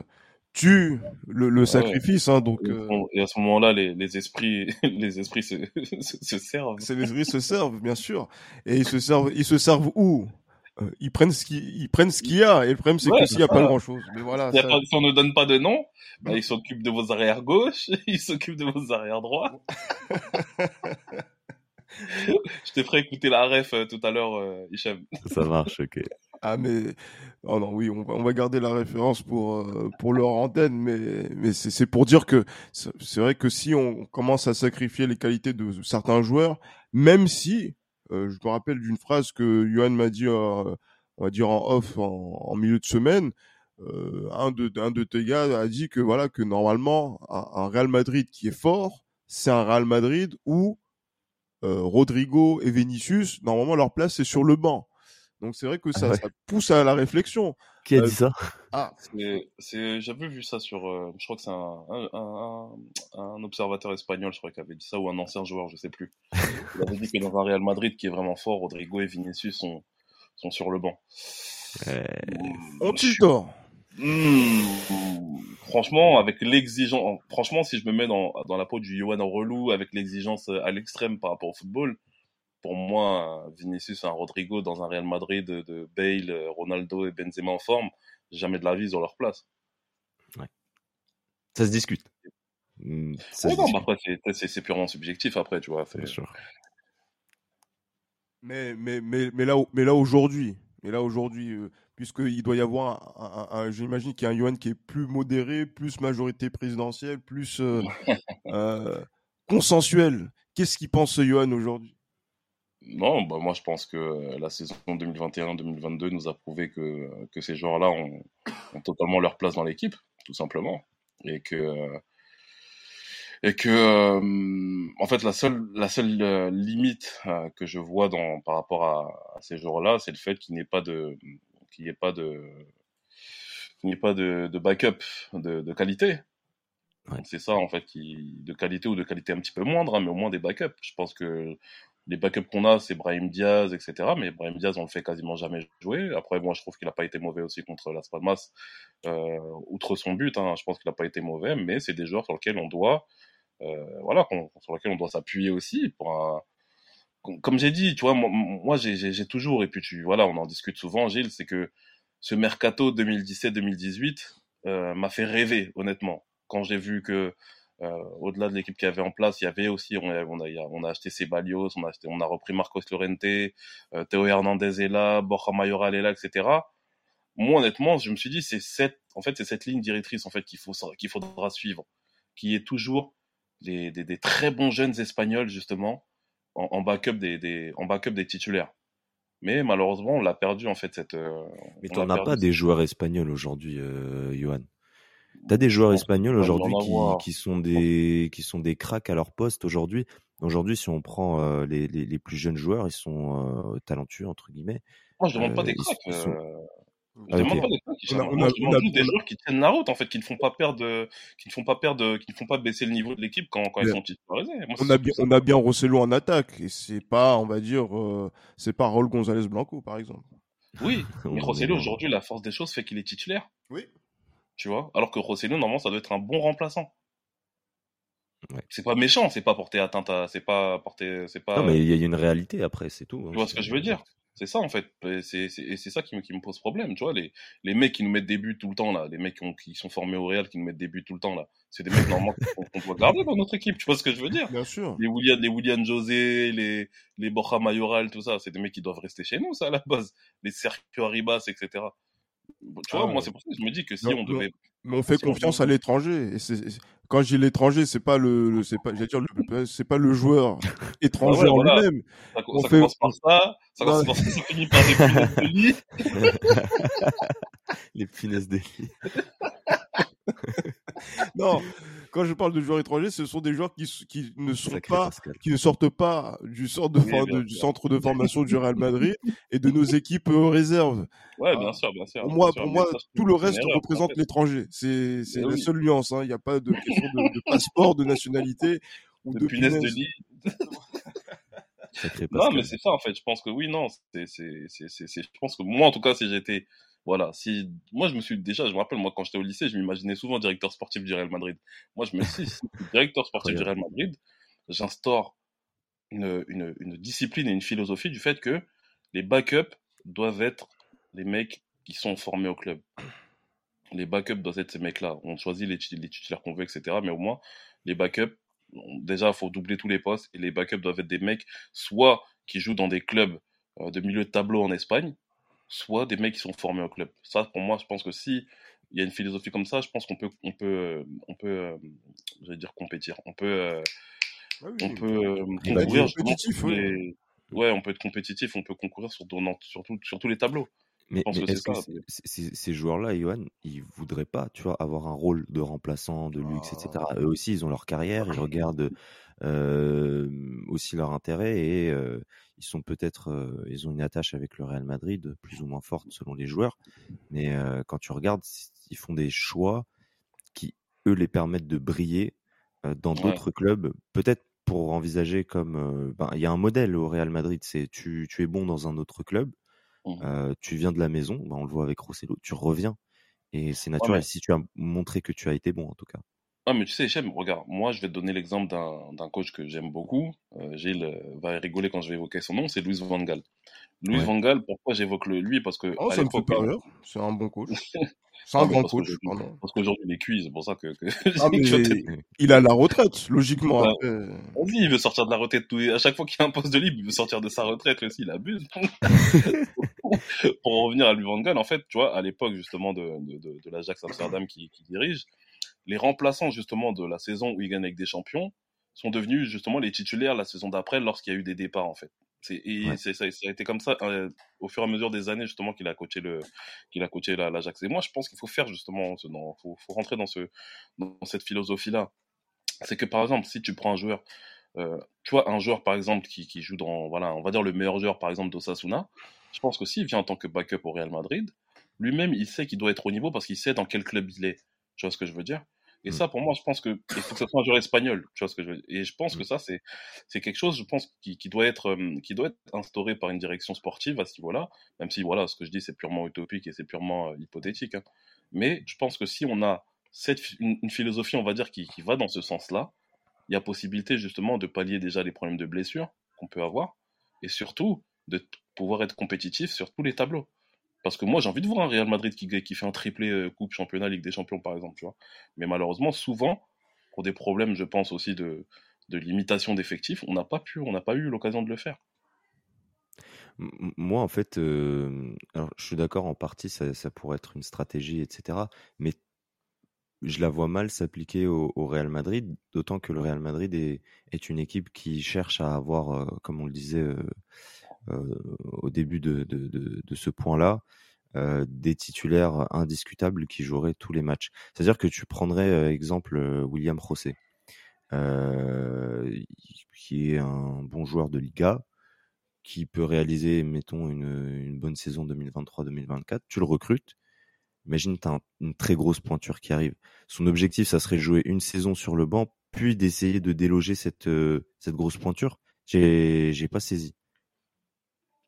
tue le, le sacrifice, hein, donc. Euh... Et à ce moment-là, les, les esprits, les esprits se, se, servent. Les esprits se servent, bien sûr. Et ils se servent, ils se servent où? Euh, ils prennent ce qu'ils ils prennent ce qu'il y a et le problème c'est que s'il y a pas grand chose mais voilà si, on ne donne pas de nom bah, ils s'occupent de vos arrières gauche ils s'occupent de vos arrières droits. Je te ferai écouter la ref euh, tout à l'heure euh, Hicham. Ça marche ok. Ah mais oh non oui on va, on va garder la référence pour euh, pour leur antenne mais mais c'est c'est pour dire que c'est vrai que si on commence à sacrifier les qualités de certains joueurs même si euh, je me rappelle d'une phrase que Johan m'a dit, euh, on va dire en off, en, milieu de semaine. Euh, un de tes gars a dit que voilà que normalement un, Real Madrid qui est fort, c'est un Real Madrid où Rodrigo et Vinicius, normalement leur place c'est sur le banc. Donc c'est vrai que ah ça, ça, pousse à la réflexion. Qui a dit ça? Ah, c'est, j'avais vu ça sur, je crois que c'est un, un, un, observateur espagnol, je crois qu'il avait dit ça, ou un ancien joueur, je sais plus. Il avait dit que dans un Real Madrid qui est vraiment fort, Rodrigo et Vinicius sont, sont sur le banc. Euh... Tort? Franchement, avec l'exigence, franchement, si je me mets dans, dans la peau du Johan relou, avec l'exigence à l'extrême par rapport au football, pour moi, Vinicius et un Rodrigo dans un Real Madrid de, Bale, Ronaldo et Benzema en forme, jamais de la vie ils ont leur place. Ouais. Ça se discute. Ça non, après, c'est purement subjectif, après, tu vois. Bien sûr. Mais, mais, mais, mais là, mais là aujourd'hui, mais là aujourd'hui, euh, puisqu'il doit y avoir un, j'imagine qu'il y a un Yuan qui est plus modéré, plus majorité présidentielle, plus euh, euh, consensuel. Qu'est-ce qu'il pense ce Johan aujourd'hui? Non, bah moi je pense que la saison 2021-2022 nous a prouvé que, que ces joueurs-là ont, ont, totalement leur place dans l'équipe, tout simplement. Et que, et que euh, en fait la seule, la seule euh, limite euh, que je vois dans, par rapport à, ces joueurs-là, c'est le fait qu'il n'y ait pas de, qu'il n'y ait pas de, qu'il n'y ait pas de, de backup de, de qualité. C'est ça en fait, qui, de qualité ou de qualité un petit peu moindre, hein, mais au moins des backups. Je pense que les backups qu'on a, c'est Brahim Diaz, etc. Mais Brahim Diaz, on le fait quasiment jamais jouer. Après, moi, je trouve qu'il n'a pas été mauvais aussi contre Las Palmas, euh, outre son but. Hein, je pense qu'il n'a pas été mauvais, mais c'est des joueurs sur lesquels on doit, euh, voilà, sur lesquels on doit s'appuyer aussi Comme j'ai dit, tu vois, moi, j'ai toujours, et puis tu, voilà, on en discute souvent, Gilles, c'est que ce mercato 2017-2018 euh, m'a fait rêver, honnêtement. Quand j'ai vu que au-delà de l'équipe qu'il y avait en place, il y avait aussi, on a, on a, on a acheté Ceballos, on a, acheté, on a repris Marcos Llorente, euh, Théo Hernandez est là, Borja Mayoral est là, etc. Moi, honnêtement, je me suis dit, c'est cette, en fait, c'est cette ligne directrice, en fait, qu'il faut, qu'il faudra suivre, qui est toujours les, des, des, très bons jeunes espagnols, justement, en, en backup des, des, en backup des titulaires. Mais malheureusement, on l'a perdu, en fait, cette. Euh, Mais tu n'en as pas des joueurs espagnols aujourd'hui, euh, Johan? T'as des joueurs espagnols aujourd'hui qui, qui, sont des qui sont des cracks à leur poste aujourd'hui. Aujourd'hui, si on prend euh, les, les, les, plus jeunes joueurs, ils sont euh, talentueux entre guillemets. Moi, je demande pas des euh, cracks. Sont... Je ah, demande pas des cracks. On a, on a, je demande juste des joueurs qui tiennent la route en fait, qui ne font pas perdre, qui ne font pas perdre, qui ne font pas baisser le niveau de l'équipe quand, quand ils sont titularisés. on a bien, on a bien Rosselló en attaque et c'est pas, on va dire, c'est pas Raúl González Blanco par exemple. Oui, mais Rosselló aujourd'hui, la force des choses fait qu'il est titulaire. Oui tu vois. Alors que Rosselló, normalement, ça doit être un bon remplaçant. C'est pas méchant, c'est pas porter atteinte à, c'est pas porter, c'est pas. Non, mais il y a une réalité après, c'est tout. Hein, tu vois ce que je veux dire? C'est ça en fait. C'est c'est ça qui me, qui me pose problème. Tu vois les les mecs qui nous mettent des buts tout le temps là, les mecs qui, ont, qui sont formés au Real qui nous mettent des buts tout le temps là, c'est des mecs normalement qu'on doit garder dans notre équipe. Tu vois ce que je veux dire? Bien sûr. Les William, les William José, les les Borja Mayoral, tout ça, c'est des mecs qui doivent rester chez nous ça à la base. Les Sergio Arribas, etc. Tu vois, ah moi c'est pour ça que je me dis que si on devait mais on fait confiance à l'étranger. Et c'est, quand je dis l'étranger, c'est pas le, c'est pas, dire le, c'est pas le joueur étranger en lui-même. Ça, on ça fait... commence par ça, ça, commence par ça, ça finit par des punaises de lit. Les punaises de lit. non, quand je parle de joueurs étrangers, ce sont des joueurs qui, qui ne sont pas, qui ne sortent pas du centre de, du centre de formation du Real Madrid et de nos équipes réserves. Ouais, bien sûr, bien sûr. Pour moi, pour moi, tout le reste représente l'étranger. C'est, c'est la seule nuance. Hein. Il n'y a pas de question de, passeport, de nationalité ou de, de punaise de lit. non, mais c'est ça en fait. Je pense que oui, non. C'est, c'est, c'est, c'est, je pense que moi, en tout cas, si j'étais voilà, si moi je me suis déjà, je me rappelle moi quand j'étais au lycée, je m'imaginais souvent directeur sportif du Real Madrid. Moi je me suis directeur sportif du Real Madrid, j'instaure une, une, une, discipline et une philosophie du fait que les backups doivent être les mecs qui sont formés au club. Les backups doivent être ces mecs-là. On choisit les, les titulaires qu'on veut, etc. Mais au moins, les backups, déjà, il faut doubler tous les postes. Et les backups doivent être des mecs, soit qui jouent dans des clubs euh, de milieu de tableau en Espagne, soit des mecs qui sont formés au club. Ça, pour moi, je pense que si il y a une philosophie comme ça, je pense qu'on peut, on peut, on peut, euh, j'allais dire compétir. On peut, euh, ah on peut euh, concourir. Compétitif, ouais. on peut être compétitif, on peut concourir sur, sur, sur tous les tableaux. Mais, est-ce que, ces joueurs-là, Johan, ils voudraient pas, tu vois, avoir un rôle de remplaçant, de luxe, etc. Ah. Eux aussi, ils ont leur carrière, ils regardent aussi leur intérêt et ils sont peut-être, ils ont une attache avec le Real Madrid plus ou moins forte selon les joueurs. Mais quand tu regardes, ils font des choix qui eux les permettent de briller dans d'autres clubs, peut-être pour envisager comme, ben, il y a un modèle au Real Madrid, c'est tu, tu es bon dans un autre club, mmh. tu viens de la maison, ben, on le voit avec Rossello, tu reviens et c'est naturel si tu as montré que tu as été bon en tout cas. Ah, mais tu sais, j'aime, regarde, moi, je vais te donner l'exemple d'un coach que j'aime beaucoup. Euh, Gilles euh, va rigoler quand je vais évoquer son nom, c'est Louis Van Gaal. Louis Van Gaal, pourquoi j'évoque lui? Parce que. Oh, ça me fait pas rire. C'est un bon coach. C'est un bon coach, pardon. Parce qu'aujourd'hui, il est cuit, c'est pour ça que. que ah, il a la retraite, logiquement. Bah, Vas-y, il veut sortir de la retraite. À chaque fois qu'il y a un poste de libre, il veut sortir de sa retraite aussi, il abuse. pour revenir à Louis Van Gaal, en fait, tu vois, à l'époque, justement, de, de, de, de l'Ajax Amsterdam qui, qui dirige, les remplaçants justement de la saison où il gagne avec des champions sont devenus justement les titulaires la saison d'après lorsqu'il y a eu des départs en fait. Et ça, ça, a été comme ça euh, au fur et à mesure des années justement qu'il a coaché le qu'il a coaché l'Ajax. Et moi je pense qu'il faut faire justement, il faut, faut, rentrer dans ce dans cette philosophie là. C'est que par exemple si tu prends un joueur, euh, tu vois un joueur par exemple qui, qui joue dans voilà on va dire le meilleur joueur par exemple d'Osasuna, je pense que s'il vient en tant que backup au Real Madrid, lui-même il sait qu'il doit être au niveau parce qu'il sait dans quel club il est. Tu vois ce que je veux dire? Et mm. ça, pour moi, je pense que il faut que ce soit un joueur espagnol. Tu vois ce que je veux dire Et je pense que mm. ça, c'est c'est quelque chose, je pense, qui, qui doit être euh, qui doit être instauré par une direction sportive à ce niveau-là. Même si voilà, ce que je dis, c'est purement utopique et c'est purement euh, hypothétique. Hein. Mais je pense que si on a cette une, philosophie, on va dire, qui, qui va dans ce sens-là, il y a possibilité justement de pallier déjà les problèmes de blessure qu'on peut avoir et surtout de pouvoir être compétitif sur tous les tableaux. Parce que moi, j'ai envie de voir un Real Madrid qui, fait un triplé euh, Coupe Championnat, Ligue des Champions, par exemple. Tu vois. Mais malheureusement, souvent, pour des problèmes, je pense aussi de, limitation d'effectifs, on n'a pas pu, on n'a pas eu l'occasion de le faire. Moi, en fait, euh, alors, je suis d'accord en partie, ça, pourrait être une stratégie, etc. Mais je la vois mal s'appliquer au, Real Madrid, d'autant que le Real Madrid est, une équipe qui cherche à avoir, euh, comme on le disait, au début de, ce point-là, euh, des titulaires indiscutables qui joueraient tous les matchs. C'est-à-dire que tu prendrais euh, exemple William José, qui est un bon joueur de Liga, qui peut réaliser, mettons, une, bonne saison 2023-2024. Tu le recrutes. Imagine, tu as une très grosse pointure qui arrive. Son objectif, ça serait de jouer une saison sur le banc, puis d'essayer de déloger cette, cette grosse pointure. J'ai pas saisi.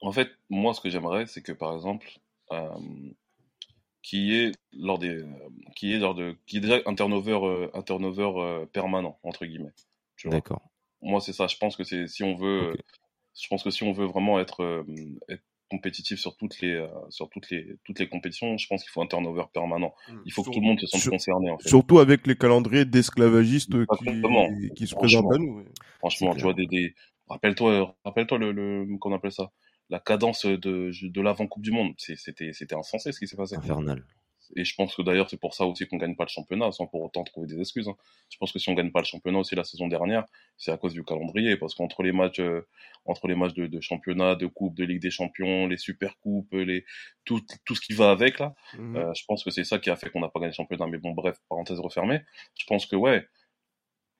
En fait, moi, ce que j'aimerais, c'est que, par exemple, euh, qui est lors des, qui est genre de, qui est déjà un turnover, euh, un turnover euh, permanent entre guillemets. D'accord. Moi, c'est ça. Je pense que c'est si on veut, je pense que si on veut vraiment être, euh, être compétitif sur toutes les, sur toutes les, toutes les compétitions, je pense qu'il faut un turnover permanent. Mmh. Il faut que tout le monde se sente concerné. En fait. Surtout avec les calendriers d'esclavagistes qui, qui, se présentent à nous. Franchement, tu vois des, des... rappelle-toi, rappelle-toi le, le qu'on appelle ça? La cadence de, de l'avant Coupe du Monde. C'était, c'était insensé ce qui s'est passé. Infernal. Et je pense que d'ailleurs, c'est pour ça aussi qu'on gagne pas le championnat, sans pour autant trouver des excuses. Hein. Je pense que si on gagne pas le championnat aussi la saison dernière, c'est à cause du calendrier, parce qu'entre les matchs, euh, entre les matchs de, de, championnat, de coupe, de Ligue des Champions, les super coupes, les tout, tout ce qui va avec là, mmh euh, je pense que c'est ça qui a fait qu'on n'a pas gagné le championnat. Mais bon, bref, parenthèse refermée. Je pense que ouais,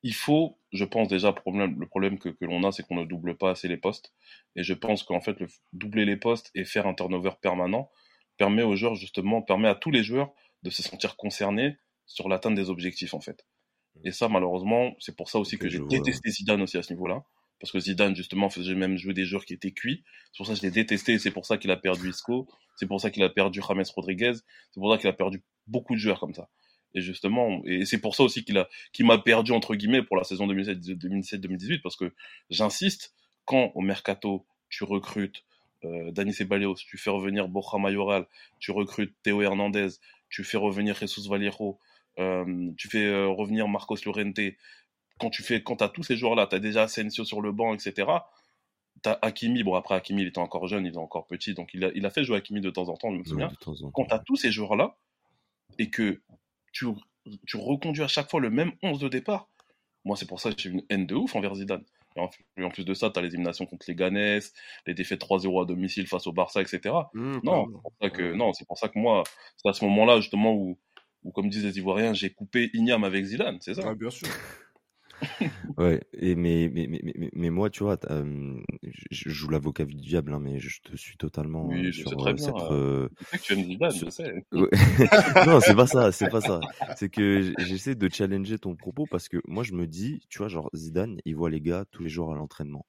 il faut, je pense déjà, le problème, le problème que, que l'on a, c'est qu'on ne double pas assez les postes. Et je pense qu'en fait, le, doubler les postes et faire un turnover permanent permet aux joueurs, justement, permet à tous les joueurs de se sentir concernés sur l'atteinte des objectifs, en fait. Mmh. Et ça, malheureusement, c'est pour ça aussi que j'ai détesté Zidane aussi à ce niveau-là. Parce que Zidane, justement, faisait même jouer des joueurs qui étaient cuits. C'est pour ça que je l'ai détesté c'est pour ça qu'il a perdu Isco. C'est pour ça qu'il a perdu James Rodriguez. C'est pour ça qu'il a perdu beaucoup de joueurs comme ça. Et justement, et c'est pour ça aussi qu'il a, qu'il m'a perdu entre guillemets pour la saison 2017-2018 parce que j'insiste, quand au mercato tu recrutes euh, Dani Ceballos, tu fais revenir Borja Mayoral, tu recrutes Théo Hernandez, tu fais revenir Jesus Valero, euh, tu fais euh, revenir Marcos Llorente, quand tu fais, quand t'as tous ces joueurs-là, t'as déjà Asensio sur le banc, etc. T'as Hakimi, bon après Hakimi il était encore jeune, il était encore petit, donc il a, il a fait jouer Hakimi de temps en temps, je me souviens. Quand t'as tous ces joueurs-là, et que tu, tu reconduis à chaque fois le même 11 de départ. Moi, c'est pour ça que j'ai une haine de ouf envers Zidane. Et en, plus de ça, tu as les éliminations contre les Ganes, les défaites 3-0 à domicile face au Barça, etc. Mmh, non, c'est pour ça que, non, pour ça que moi, c'est à ce moment-là, justement, où, où, comme disent les Ivoiriens, j'ai coupé Ignam avec Zidane, c'est ça ah, Bien sûr. ouais, et mais, mais, mais, mais, moi, tu vois, je joue l'avocat du diable, hein, mais je te suis totalement oui, je sur sais très bien, cette. Euh... que tu aimes Zidane, je sais. non, c'est pas ça, c'est pas ça. C'est que j'essaie de challenger ton propos parce que moi, je me dis, tu vois, genre Zidane, il voit les gars tous les jours à l'entraînement.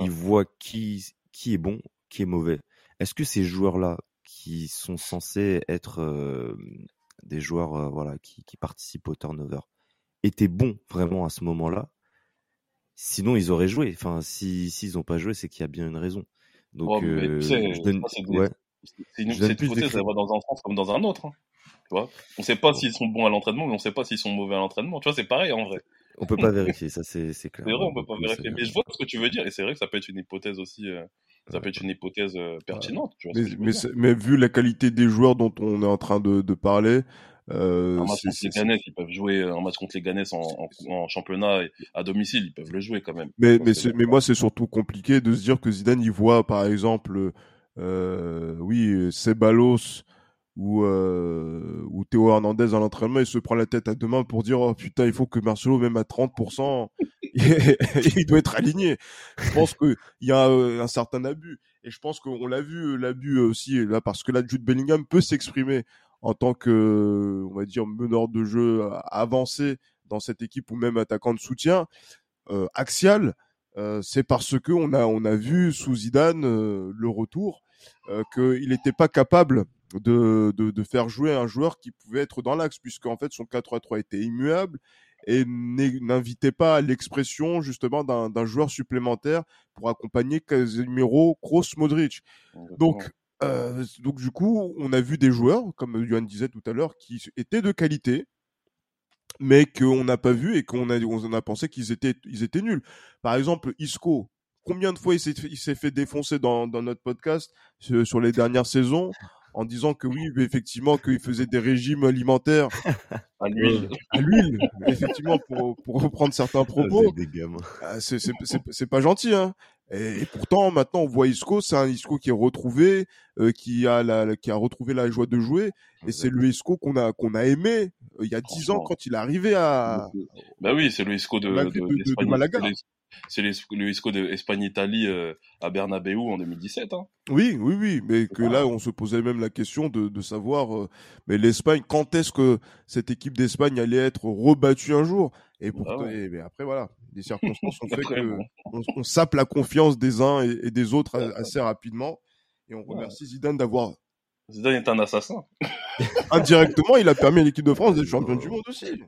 Il voit qui, qui est bon, qui est mauvais. Est-ce que ces joueurs-là, qui sont censés être euh, des joueurs, euh, voilà, qui, qui participent au turnover, étaient bons vraiment à ce moment-là. Sinon, ils auraient joué. Enfin, si s'ils n'ont pas joué, c'est qu'il y a bien une raison. Donc, euh, je donne... ouais. C'est une, cette hypothèse, elle va dans un sens comme dans un autre. Hein. Tu vois? On sait pas s'ils sont bons à l'entraînement, mais on sait pas s'ils sont mauvais à l'entraînement. Tu vois, c'est pareil en vrai. On peut pas vérifier, ça c'est clair. C'est vrai, on peut pas vérifier. Mais je vois ce que tu veux dire, et c'est vrai que ça peut être une hypothèse aussi. Euh, ça peut être une hypothèse euh, pertinente. Tu vois mais, mais, mais, vu la qualité des joueurs dont on est en train de, de parler, euh, un match contre les Ganes, ils peuvent jouer un match contre les Ganes en, en, championnat à domicile, ils peuvent le jouer quand même. Mais, mais, mais moi, c'est surtout compliqué de se dire que Zidane, il voit par exemple, euh, oui, Ceballos ou, euh, ou Théo Hernandez à l'entraînement, il se prend la tête à deux mains pour dire oh putain, il faut que Marcelo, même à 30%, il doit être aligné. Je pense qu'il y a euh, un certain abus. Et je pense qu'on l'a vu, l'abus aussi, là, parce que là, Jude Bellingham peut s'exprimer en tant que, on va dire, meneur de jeu avancé dans cette équipe ou même attaquant de soutien euh, axial, euh, c'est parce que on a on a vu sous Zidane euh, le retour euh, qu'il n'était pas capable de, de, de, faire jouer un joueur qui pouvait être dans l'axe puisque en fait son 4-3-3 était immuable et n'invitait pas à l'expression justement d'un joueur supplémentaire pour accompagner Casemiro, Kroos, Modric. Donc euh, donc du coup, on a vu des joueurs, comme Johan disait tout à l'heure, qui étaient de qualité, mais qu'on n'a pas vu et qu'on a, on a pensé qu'ils étaient, ils étaient nuls. Par exemple, Isco, combien de fois il s'est fait, il s'est fait défoncer dans, dans notre podcast sur, sur les dernières saisons en disant que oui, effectivement, qu'il faisait des régimes alimentaires à l'huile, à l'huile, effectivement, pour, pour reprendre certains propos. Ah, c'est, c'est, c'est, pas gentil, hein. Et, pourtant, maintenant, on voit Isco, c'est un Isco qui est retrouvé, euh, qui a la, qui a retrouvé la joie de jouer, et c'est le Isco qu'on a qu'on a aimé euh, il y a dix ans quand il est arrivé à. Bah oui, c'est le Isco de, de, de, de Malaga. C'est le Isco de Espagne-Italie euh, à Bernabeu en 2017. Hein. Oui, oui, oui, mais que là, on se posait même la question de, de savoir, mais l'Espagne, quand est-ce que cette équipe d'Espagne allait être rebattue un jour? Et, pour, ah et, mais après, voilà, des circonstances ont fait que on, sape la confiance des uns et, des autres assez rapidement. Et on remercie Zidane d'avoir Zidane est un assassin. Indirectement, il a permis à l'équipe de France d'être champion du monde aussi.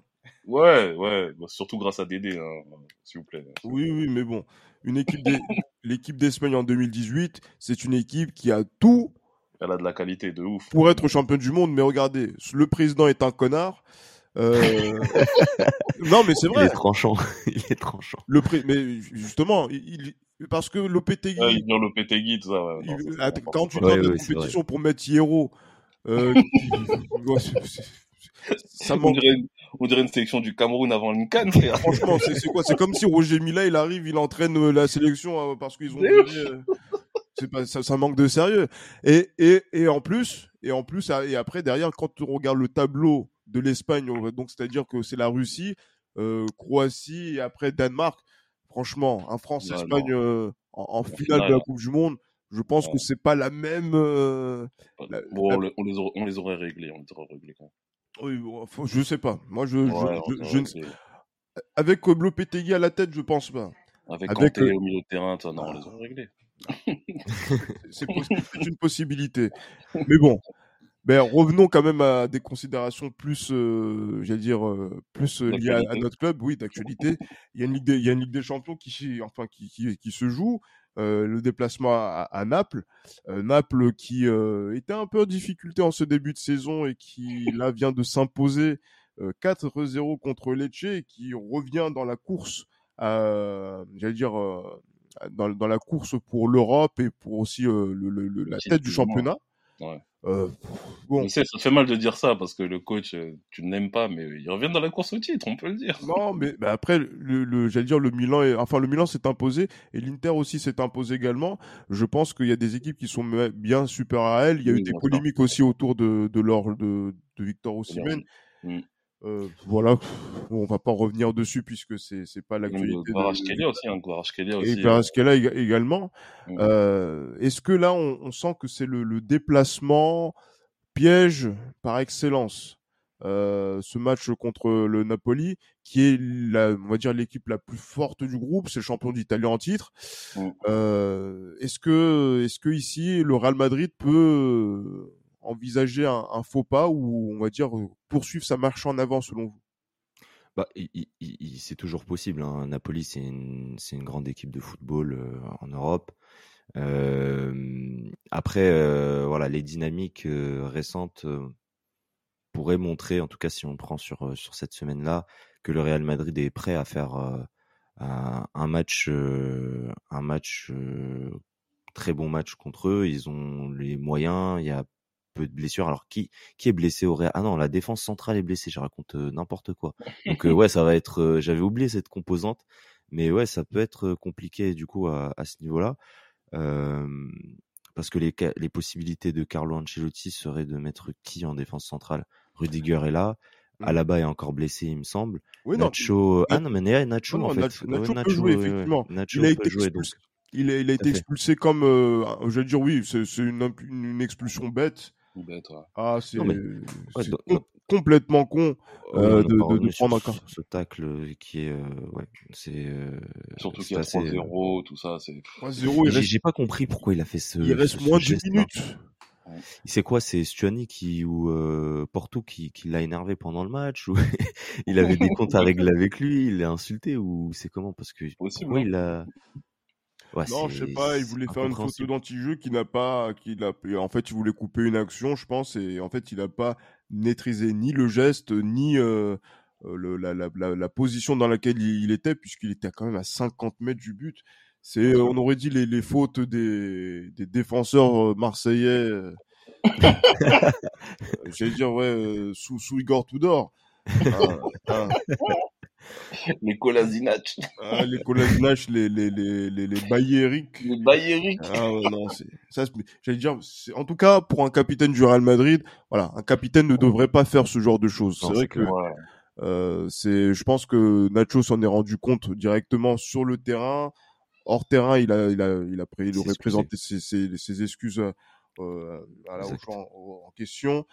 Ouais, ouais, bah, surtout grâce à Dédé, hein, s'il vous plaît. Oui, oui, mais bon, une équipe des- l'équipe d'Espagne en 2018, c'est une équipe qui a tout Elle a de la qualité, de ouf. pour être champion du monde. Mais regardez, le président est un connard. Euh, non, mais c'est Il vrai. est tranchant. il est tranchant. Le pré- mais justement, il, il- parce que Lopetegui, Ouais, il Lopetegui, tout ça. Ouais, non, il- att- quand tu Ouais, donnes ouais, une compétition pour mettre Hierro, euh, ça on, manque. dirait une, on dirait une sélection du Cameroun avant une canne, frère. Franchement, c'est quoi? C'est comme si Roger Mila, il arrive, il entraîne euh, la sélection parce qu'ils ont. Pas ça, ça manque de sérieux. Et et et en plus et en plus ah, et après derrière quand on regarde le tableau de l'Espagne, on- donc c'est-à-dire que c'est la Russie, euh, Croatie et après Danemark. Franchement, un France-Espagne euh, en, en finale finale, de la. Coupe du Monde, je pense Ouais. que c'est pas la même. euh, La- Bon, la- on, le- on les aurait, on les aurait réglés, on les aurait réglés quand oui, je sais pas. Moi, je, je- Ouais, je- les je ne- avec Lopetegui à la tête, je pense pas. Avec, avec, Kanté au milieu de terrain, toi, non, on les aurait réglés. c'est une possibilité. Mais bon, revenons quand même à des considérations plus, euh, j'allais dire, euh, plus euh, liées à, notre club, oui, d'actualité. Il y a une Ligue des, il y a une Ligue des Champions qui, enfin, qui, qui, qui se joue. euh, le déplacement à, à Naples, Naples qui était un peu en difficulté en ce début de saison et qui là vient de s'imposer euh, 4-0 contre Lecce et qui revient dans la course, j'allais dire, dans, dans la course pour l'Europe et pour aussi le, le- le- la tête du championnat. Ouais. Euh, bon, ça fait mal de dire ça parce que le coach, euh, tu n'aimes pas, mais il revient dans la course au titre, on peut le dire. non, mais bah, après, le, le- j'allais dire le Milan, est, enfin le Milan s'est imposé et l'Inter aussi s'est imposé également. Je pense qu'il y a des équipes qui sont bien supérieures à elle. Il y a Oui, eu des polémiques aussi autour de de leur de, de Victor Osimhen. Euh, voilà, Bon, on va pas revenir dessus puisque c'est c'est pas l'actualité. Kvaratskhelia aussi, hein, Kvaratskhelia Et aussi. euh, Kvaratskhelia ég- également. Mm. Euh, Est-ce que là, on, on sent que c'est le, le déplacement piège par excellence euh, ce match contre le Napoli, qui est, la, on va dire, l'équipe la plus forte du groupe, c'est le champion d'Italie en titre. Mm. Euh, est-ce que, est-ce que ici, le Real Madrid peut envisager un, faux pas ou, on va dire, poursuivre sa marche en avant selon vous? Bah, c'est toujours possible. Hein. Napoli, c'est une, grande équipe de football euh, en Europe. Euh, après, euh, voilà, les dynamiques euh, récentes euh, pourraient montrer, en tout cas si on prend sur euh, cette semaine-là, que le Real Madrid est prêt à faire euh, un, match, euh, un match euh, très bon match contre eux. Ils ont les moyens. Il y a peu de blessures. Alors qui qui est blessé au Real? Ah non, la défense centrale est blessée. Je raconte euh, n'importe quoi. Donc euh, ouais, ça va être. euh, J'avais oublié cette composante, mais ouais, ça peut être compliqué du coup à, à ce niveau-là, parce que les les possibilités de Carlo Ancelotti seraient de mettre qui en défense centrale? Rudiger est là. Mhm. Alaba est encore blessé, il me semble. Oui, non, Nacho, ah non, mais Nacho, Nacho non, en fait. Nacho- Nacho Ouais, peut jouer, ouais, ouais. effectivement. Nacho il a été jouer, donc. Il a, il a à été fait. expulsé comme, euh, je vais dire oui, c'est une, une expulsion bête. Bête, ouais. Ah, c'est mais- ouais, complètement con. Euh, de- de- de prendre un ce- tacle qui est, euh, ouais, c'est. euh, Surtout qu'il y a assez, euh, 3-0, tout ça, c'est. 3-0, il J'ai reste, j'ai pas compris pourquoi il a fait ce. il reste ce- moins de 10 geste-là. minutes. C'est quoi C'est Stuani qui ou euh, Porto qui, qui l'a énervé pendant le match ou il avait des comptes à régler avec lui, il l'a insulté ou c'est comment? Parce que Possible, pourquoi hein. il a Ouais, Non, je sais pas, il voulait faire une photo d'anti-jeu qui n'a pas, qu'il a, en fait, il voulait couper une action, je pense, et en fait, il n'a pas maîtrisé ni le geste, ni euh, euh, le, la, la, la, la position dans laquelle il, il était, puisqu'il était quand même à 50 mètres du but. C'est, on aurait dit les, les fautes des, des défenseurs euh, marseillais. euh, J'allais dire, ouais, sous, sous Igor Tudor. Ah, ah, Les Kolasinac, ah, les Kolasinac, les, les, les, les, les Bayeric. les Bayeric. Ah ouais, non, c'est ça. J'allais dire, en tout cas, pour un capitaine du Real Madrid, voilà, un capitaine ne devrait pas faire ce genre de choses. C'est vrai que. Ouais. euh, c'est, je pense que Nacho s'en est rendu compte directement sur le terrain. Hors terrain, il a, il a, il a, il aurait présenté ses, ses, ses excuses euh, à la, en question.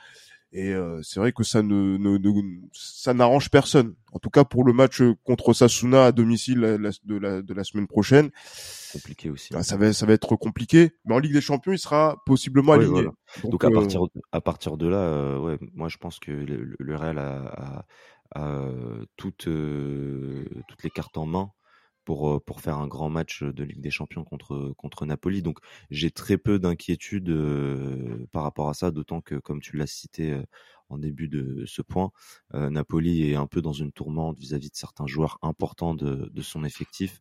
Et euh, c'est vrai que ça ne, ne, ne- ça n'arrange personne. En tout cas pour le match contre Sasuna à domicile la- la- de, la, de la semaine prochaine, Compliqué aussi. ah, ça va ça va être compliqué. Mais en Ligue des Champions, il sera possiblement Ouais, aligné. voilà. Donc, à euh, partir à partir de là, euh, ouais, moi je pense que le, le- Real a, a- a, euh, toutes euh, toutes les cartes en main pour euh, pour faire un grand match de Ligue des Champions contre contre Napoli. Donc j'ai très peu d'inquiétude euh, par rapport à ça, d'autant que comme tu l'as cité euh, en début de ce point, Napoli est un peu dans une tourmente vis-à-vis de certains joueurs importants de, de son effectif.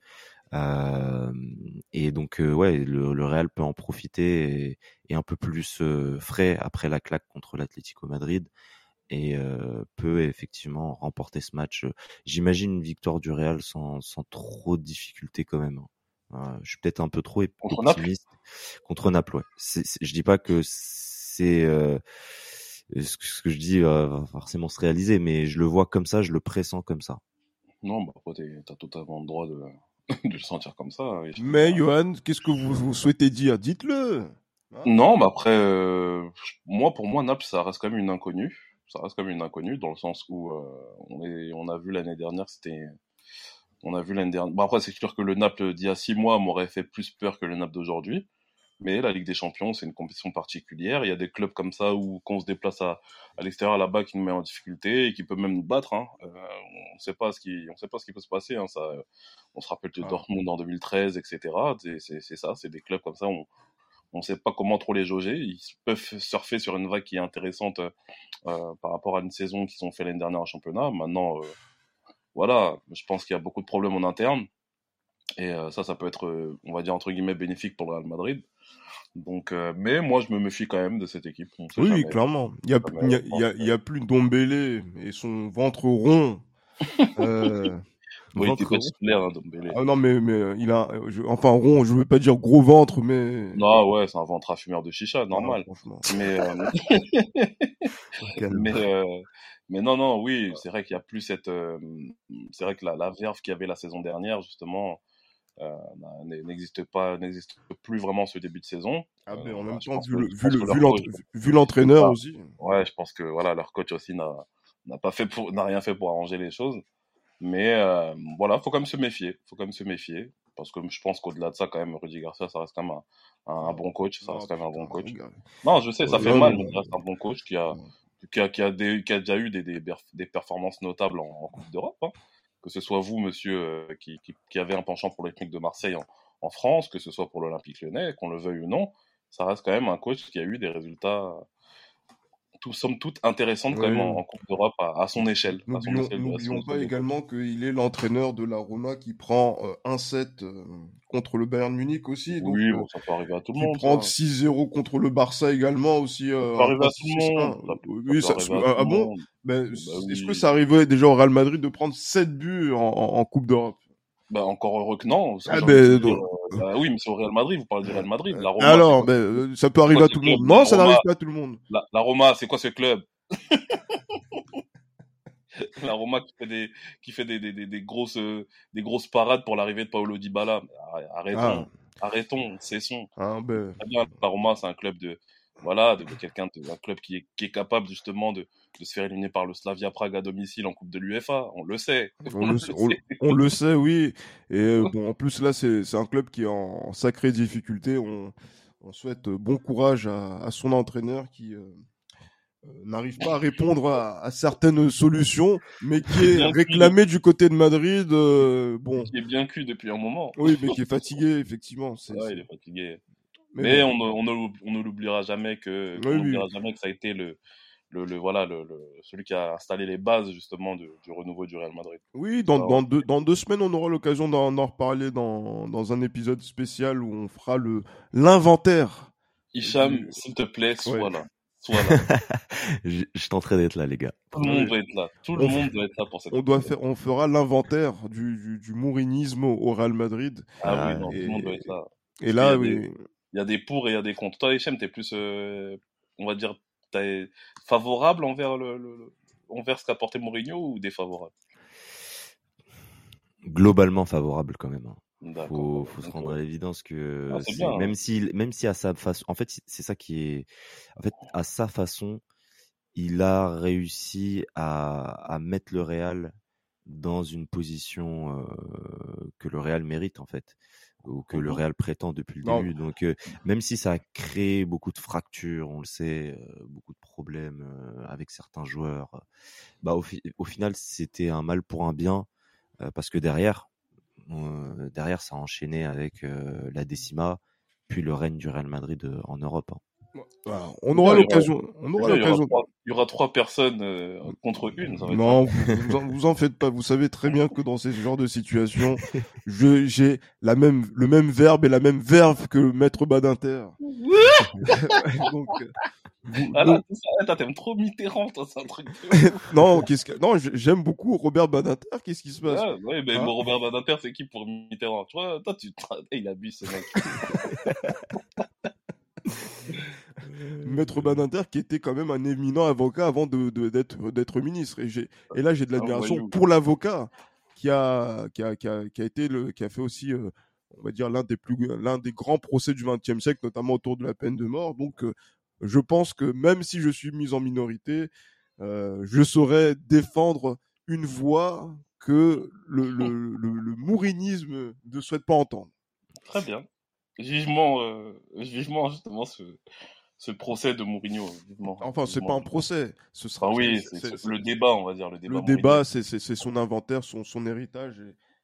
Et donc ouais, le, Real peut en profiter et, et un peu plus frais après la claque contre l'Atlético Madrid et euh, peut effectivement remporter ce match. J'imagine une victoire du Real sans, sans trop de difficultés quand même. hein. Euh, je suis peut-être un peu trop Contre Naples? optimiste contre Naples. Ouais. C'est- je dis pas que c'est euh, ce, que, ce que je dis euh, va forcément se réaliser, mais je le vois comme ça, je le pressens comme ça. Non, bah après, t'es- t'as totalement le droit de, de le sentir comme ça. hein, Mais Johan, qu'est-ce que vous, vous souhaitez dire? Dites-le. Hein Non, mais après, euh, moi, pour moi, Naples, ça reste quand même une inconnue. Ça reste quand même une inconnue dans le sens où euh, on, est, on a vu l'année dernière, c'était. On a vu l'année dernière. Bon, après, c'est sûr que le Naples d'il y a six mois m'aurait fait plus peur que le Naples d'aujourd'hui. Mais la Ligue des Champions, c'est une compétition particulière. Il y a des clubs comme ça où, qu'on se déplace à, à l'extérieur là-bas, qui nous met en difficulté et qui peut même nous battre. Hein. Euh, on ne sait pas ce qui, on sait pas ce qui peut se passer. Hein. Ça, on se rappelle de Ah. Dortmund en 2013, etc. C'est, ça. C'est des clubs comme ça. On, on ne sait pas comment trop les jauger. Ils peuvent surfer sur une vague qui est intéressante euh, par rapport à une saison qu'ils ont fait l'année dernière en championnat. Maintenant, euh, voilà, je pense qu'il y a beaucoup de problèmes en interne. Et euh, ça, ça peut être, euh, on va dire, entre guillemets, bénéfique pour le Real Madrid. Donc, euh, mais moi, je me méfie quand même de cette équipe. On sait Oui, jamais. clairement. Il y a, y a, y a, pense il y a plus Dombélé et son ventre rond. il était pas titulaire, hein. Ah non, mais, mais euh, il a, euh, je- enfin rond, je veux pas dire gros ventre, mais. Non, ouais, c'est un ventre à fumeur de chicha, Ah, normal. franchement. Mais, euh, mais, euh, mais non, non, oui, c'est vrai qu'il y a plus cette. euh, c'est vrai que la, la verve qu'il y avait la saison dernière, justement, euh, n'a- n'existe pas, n'existe plus vraiment ce début de saison. Ah, mais en même je temps, vu le- l'entraîneur aussi. Ouais, je pense que voilà, leur coach aussi n'a pas fait n'a rien fait pour arranger les choses. Mais euh, voilà, faut quand même se méfier. Faut quand même se méfier parce que je pense qu'au-delà de ça, quand même, Rudy Garcia, ça reste quand même un, un, un bon coach. Ça Ah, reste quand même un bon coach. regarde. Non, je sais, ça fait non, mal, mais- ça reste un bon coach qui a qui a, qui a, des, qui a déjà eu des, des, perf- des performances notables en, en Coupe d'Europe. hein. Que ce soit vous, monsieur, euh, qui, qui, qui avez un penchant pour l'Olympique de Marseille en, en France, que ce soit pour l'Olympique lyonnais, qu'on le veuille ou non, ça reste quand même un coach qui a eu des résultats, tout, somme toute, intéressants quand Ouais. même en, en Coupe d'Europe à, à son échelle. N'oublions pas également qu'il est l'entraîneur de la Roma qui prend euh, 1-7 euh, contre le Bayern Munich aussi. Donc, Oui, bon, ça peut arriver à tout le qui monde. prend ça. 6-0 contre le Barça également aussi. euh, Ça peut arriver à tout le 6-1. monde. Ça peut- Oui, ça ça, ah, ah bon? Ben, Bah Est-ce que ça arrivait déjà au Real Madrid de prendre 7 buts en, en- en Coupe d'Europe? Bah, encore heureux que non. Ah, dire, euh, bah oui, mais c'est au Real Madrid, vous parlez du Real Madrid. La Roma, Alors, ben, euh, ça peut arriver à tout le monde. Non, ça n'arrive pas à tout le monde. La, la Roma, c'est quoi ce club? La Roma qui fait des, qui fait des, des, des, des grosses, euh, des grosses parades pour l'arrivée de Paolo Dybala. Arr- Arrêtons, Ah. arrêtons, cessons. Hein, ben, la Roma, c'est un club de, voilà, de, de quelqu'un, de, un club qui est, qui est capable justement de, de se faire éliminer par le Slavia Prague à domicile en Coupe de l'UEFA. On le sait. on, le, sait- on, on le sait, oui. Et euh, bon, en plus, là, c'est un club qui est en, en sacrée difficulté. On, souhaite euh, bon courage à, à son entraîneur qui euh, n'arrive pas à répondre à, à certaines solutions, mais qui est réclamé du côté de Madrid. euh, bon, Qui est bien cul depuis un moment. oui, mais qui est fatigué, effectivement. Ouais, c'est- il est fatigué. mais Mais bon. on ne, on l'oubliera jamais que, Oui, on oui. n'oubliera jamais que ça a été le, le, le voilà, le, le- celui qui a installé les bases justement du, du renouveau du Real Madrid. Oui, dans, dans, deux, dans deux semaines, on aura l'occasion d'en reparler dans, dans un épisode spécial où on fera le l'inventaire. Hicham, du- s'il te plaît, sois Ouais. là. Sois là. je, je tenterai d'être là, les gars. Tout le monde doit être là. Tout le On- monde doit être là pour cette On doit faire, on fera l'inventaire du, du, du mourinisme au, Real Madrid. Ah Ah, oui, non, et- tout le monde doit être là. Et là, Il y a oui. Il y a des pour et il y a des contre. Toi, Hicham, t'es plus, euh, on va dire, t'es favorable envers le, le- le- envers ce qu'a porté Mourinho ou défavorable? Globalement favorable quand même. hein. Faut, faut se rendre à l'évidence que Ah, hein. même si même si à sa façon en fait c'est- ça qui est en fait à sa façon il a réussi à, à mettre le Real dans une position que le Real mérite en fait ou que le mmh Real prétend depuis le début. Donc même si ça a créé beaucoup de fractures, on le sait, beaucoup de problèmes avec certains joueurs, bah au, au final c'était un mal pour un bien parce que derrière derrière ça a enchaîné avec la Décima puis le règne du Real Madrid en Europe. Hein. On aura l'occasion. On aura l'occasion. Il y aura trois personnes euh, contre une. non, vous, vous, en, faites pas. Vous savez très bien que dans ce genre de situation, j'ai la même, le même verbe et la même verve que Maître Badinter. donc, vous, ah t'aimes trop Mitterrand, toi, c'est un truc. non, qu'est-ce que, non, j'aime beaucoup Robert Badinter. Qu'est-ce qui se passe? Ah, Oui, mais hein? Robert Badinter, c'est qui pour Mitterrand Tu vois, toi, tu, il abuse ce mec. Maître Badinter qui était quand même un éminent avocat avant de, d'être, d'être ministre. Et, là, j'ai de l'admiration pour l'avocat qui a, qui a, qui a, qui a été le, qui a fait aussi, euh, on va dire, l'un des plus, des grands procès du XXe siècle, notamment autour de la peine de mort. Donc, euh, je pense que même si je suis mis en minorité, euh, je saurais défendre une voix que le, le, le, mourinisme ne souhaite pas entendre. Très bien. Vivement, vivement justement ce, ce procès de Mourinho. Vivement, enfin, c'est pas un procès. Ce sera. Oui, c'est le débat, on va dire le débat. Le débat, c'est son inventaire, son, son héritage.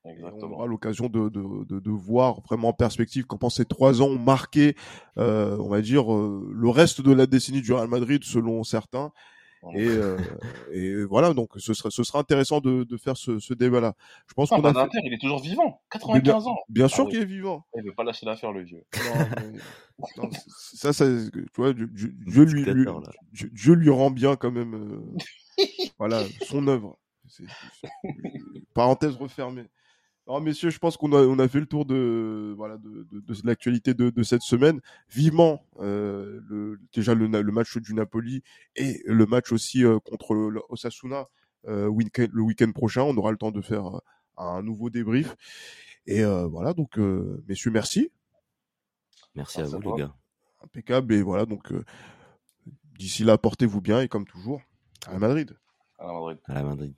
Et, on aura l'occasion de, de, de, de, voir vraiment en perspective comment ces trois ans ont marqué, euh, on va dire, euh, le reste de la décennie du Real Madrid, selon certains. Et, euh, et voilà, donc ce sera, ce sera intéressant de, de faire ce, ce débat-là. Je pense ah, qu'on a. Fait... il est toujours vivant, 95 ans. Bien sûr ah qu'il est vivant. Il veut pas lâcher l'affaire, le vieux. Non, mais... ça, ça, tu vois, Dieu, Dieu lui, lui, Dieu, lui rend bien quand même. Euh... voilà, son œuvre. Parenthèse refermée. Alors messieurs, je pense qu'on a, on a fait le tour de, voilà, de, de, de l'actualité de, de, cette semaine. Vivement euh, le, déjà le, le, match du Napoli et le match aussi euh, contre Osasuna euh, week le week-end prochain. On aura le temps de faire un nouveau débrief. Et euh, voilà, donc messieurs, merci. Merci, à vous les gars. Impeccable. Et voilà, donc d'ici là, portez-vous bien et comme toujours, à la Madrid. À la Madrid. À la Madrid.